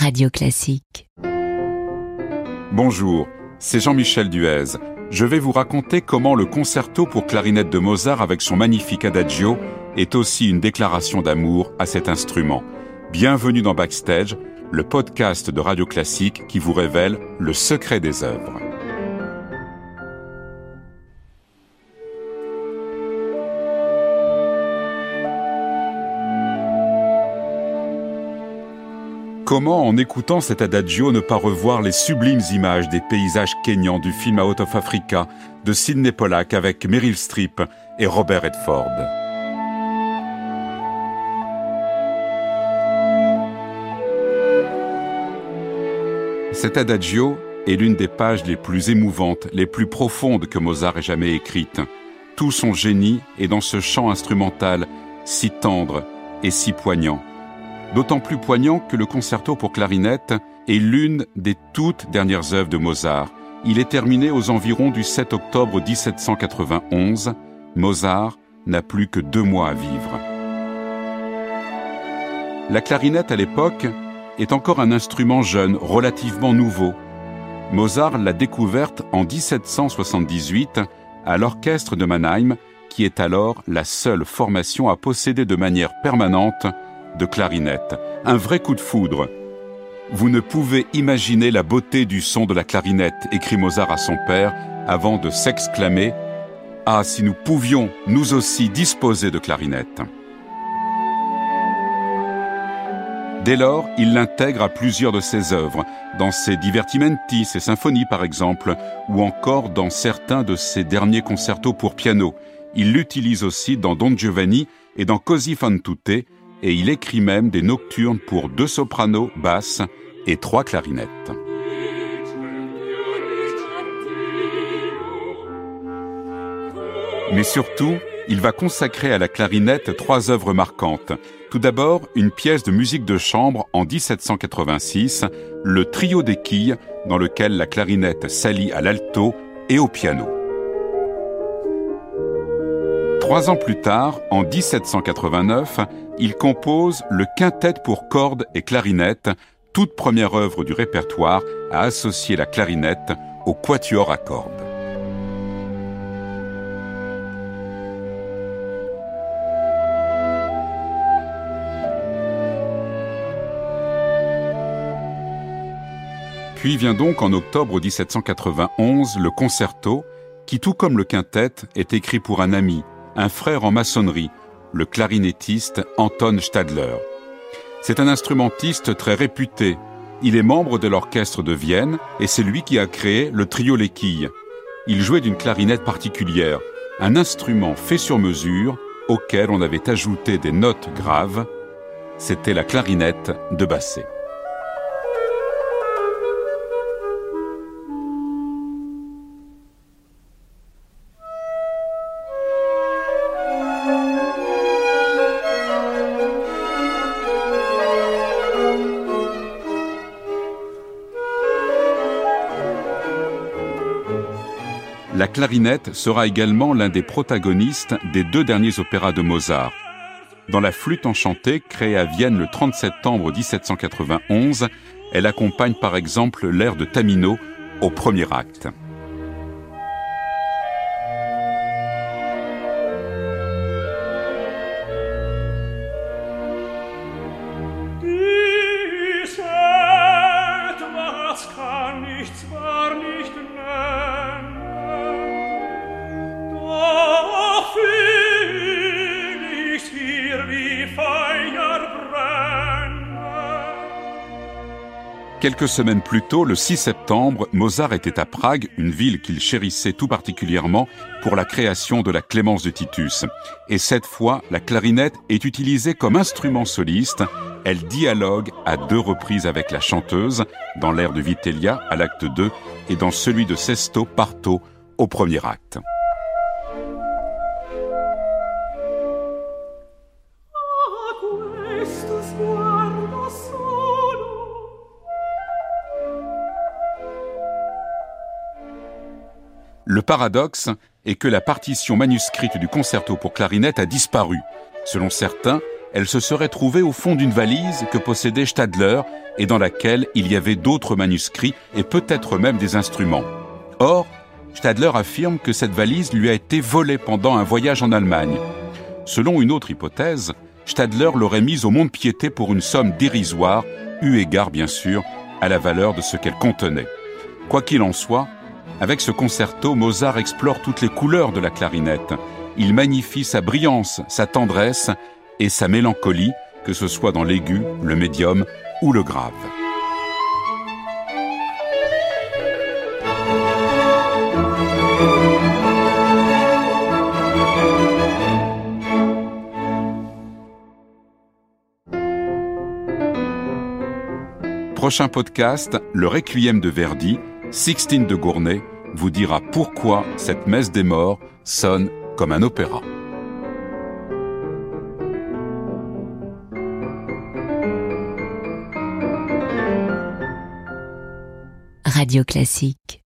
Radio Classique. Bonjour, c'est Jean-Michel Duez. Je vais vous raconter comment le concerto pour clarinette de Mozart avec son magnifique adagio est aussi une déclaration d'amour à cet instrument. Bienvenue dans Backstage, le podcast de Radio Classique qui vous révèle le secret des œuvres. Comment, en écoutant cet adagio, ne pas revoir les sublimes images des paysages kényans du film Out of Africa de Sidney Pollack avec Meryl Streep et Robert Redford Cet adagio est l'une des pages les plus émouvantes, les plus profondes que Mozart ait jamais écrites. Tout son génie est dans ce chant instrumental si tendre et si poignant d'autant plus poignant que le concerto pour clarinette est l'une des toutes dernières œuvres de Mozart. Il est terminé aux environs du 7 octobre 1791. Mozart n'a plus que deux mois à vivre. La clarinette à l'époque est encore un instrument jeune, relativement nouveau. Mozart l'a découverte en 1778 à l'orchestre de Mannheim, qui est alors la seule formation à posséder de manière permanente de clarinette, un vrai coup de foudre. Vous ne pouvez imaginer la beauté du son de la clarinette, écrit Mozart à son père, avant de s'exclamer Ah, si nous pouvions, nous aussi, disposer de clarinette. Dès lors, il l'intègre à plusieurs de ses œuvres, dans ses divertimenti, ses symphonies par exemple, ou encore dans certains de ses derniers concertos pour piano. Il l'utilise aussi dans Don Giovanni et dans Così fan tutte, et il écrit même des nocturnes pour deux sopranos, basses et trois clarinettes. Mais surtout, il va consacrer à la clarinette trois œuvres marquantes. Tout d'abord, une pièce de musique de chambre en 1786, le Trio des quilles, dans lequel la clarinette s'allie à l'alto et au piano. Trois ans plus tard, en 1789, il compose le quintet pour cordes et clarinette, toute première œuvre du répertoire à associer la clarinette au quatuor à cordes. Puis vient donc en octobre 1791 le concerto, qui tout comme le quintet est écrit pour un ami, un frère en maçonnerie, le clarinettiste Anton Stadler. C'est un instrumentiste très réputé. Il est membre de l'orchestre de Vienne et c'est lui qui a créé le trio Les Quilles. Il jouait d'une clarinette particulière, un instrument fait sur mesure auquel on avait ajouté des notes graves. C'était la clarinette de Basset. La clarinette sera également l'un des protagonistes des deux derniers opéras de Mozart. Dans la flûte enchantée, créée à Vienne le 30 septembre 1791, elle accompagne par exemple l'air de Tamino au premier acte. Quelques semaines plus tôt, le 6 septembre, Mozart était à Prague, une ville qu'il chérissait tout particulièrement pour la création de la Clémence de Titus. Et cette fois, la clarinette est utilisée comme instrument soliste. Elle dialogue à deux reprises avec la chanteuse, dans l'air de Vitellia à l'acte 2 et dans celui de Sesto Parto au premier acte. Le paradoxe est que la partition manuscrite du concerto pour clarinette a disparu. Selon certains, elle se serait trouvée au fond d'une valise que possédait Stadler et dans laquelle il y avait d'autres manuscrits et peut-être même des instruments. Or, Stadler affirme que cette valise lui a été volée pendant un voyage en Allemagne. Selon une autre hypothèse, Stadler l'aurait mise au mont-de-piété pour une somme dérisoire, eu égard bien sûr à la valeur de ce qu'elle contenait. Quoi qu'il en soit, avec ce concerto, Mozart explore toutes les couleurs de la clarinette. Il magnifie sa brillance, sa tendresse et sa mélancolie, que ce soit dans l'aigu, le médium ou le grave. Prochain podcast, le Requiem de Verdi, Sixtine de Gournay, vous dira pourquoi cette messe des morts sonne comme un opéra. Radio Classique